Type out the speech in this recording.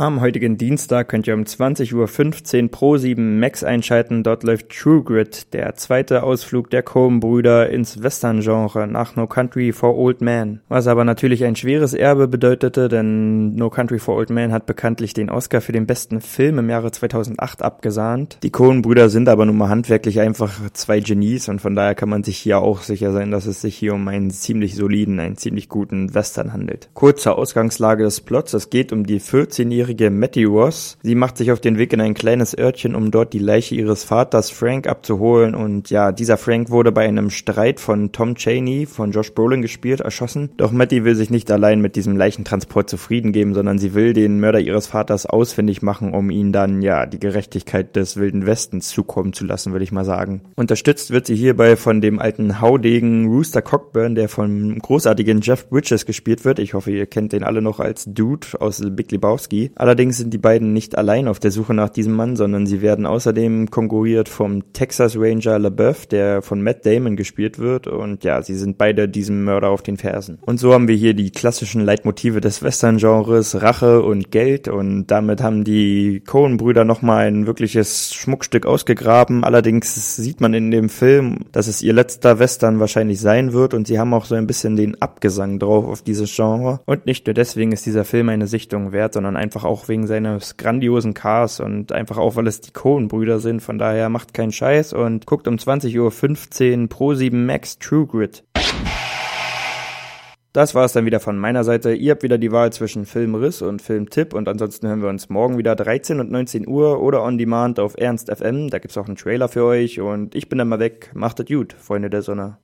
Am heutigen Dienstag könnt ihr um 20.15 Uhr Pro 7 Max einschalten. Dort läuft True Grit, der zweite Ausflug der Coen-Brüder ins Western-Genre nach No Country for Old Men. Was aber natürlich ein schweres Erbe bedeutete, denn No Country for Old Men hat bekanntlich den Oscar für den besten Film im Jahre 2008 abgesahnt. Die Coen-Brüder sind aber nun mal handwerklich einfach zwei Genies und von daher kann man sich hier auch sicher sein, dass es sich hier um einen ziemlich soliden, einen ziemlich guten Western handelt. Kurze Ausgangslage des Plots. Es geht um die 14-jährige 14-jährige Matty Ross. Sie macht sich auf den Weg in ein kleines Örtchen, um dort die Leiche ihres Vaters Frank abzuholen. Und ja, dieser Frank wurde bei einem Streit von Tom Cheney, von Josh Brolin gespielt, erschossen. Doch Matty will sich nicht allein mit diesem Leichentransport zufrieden geben, sondern sie will den Mörder ihres Vaters ausfindig machen, um ihn dann ja die Gerechtigkeit des Wilden Westens zukommen zu lassen, würde ich mal sagen. Unterstützt wird sie hierbei von dem alten Haudegen Rooster Cockburn, der vom großartigen Jeff Bridges gespielt wird. Ich hoffe, ihr kennt den alle noch als Dude aus Big Lebowski. Allerdings sind die beiden nicht allein auf der Suche nach diesem Mann, sondern sie werden außerdem konkurriert vom Texas Ranger LaBeouf, der von Matt Damon gespielt wird. Und ja, sie sind beide diesem Mörder auf den Fersen. Und so haben wir hier die klassischen Leitmotive des Western-Genres, Rache und Geld. Und damit haben die Coen-Brüder nochmal ein wirkliches Schmuckstück ausgegraben. Allerdings sieht man in dem Film, dass es ihr letzter Western wahrscheinlich sein wird. Und sie haben auch so ein bisschen den Abgesang drauf auf dieses Genre. Und nicht nur deswegen ist dieser Film eine Sichtung wert, sondern einfach auch wegen seines grandiosen Cars und einfach auch, weil es die Cohen-Brüder sind. Von daher macht keinen Scheiß und guckt um 20.15 Uhr Pro 7 Max True Grid. Das war es dann wieder von meiner Seite. Ihr habt wieder die Wahl zwischen Filmriss und Filmtipp und ansonsten hören wir uns morgen wieder 13 und 19 Uhr oder on demand auf Ernst FM. Da gibt's auch einen Trailer für euch und ich bin dann mal weg. Macht es gut, Freunde der Sonne.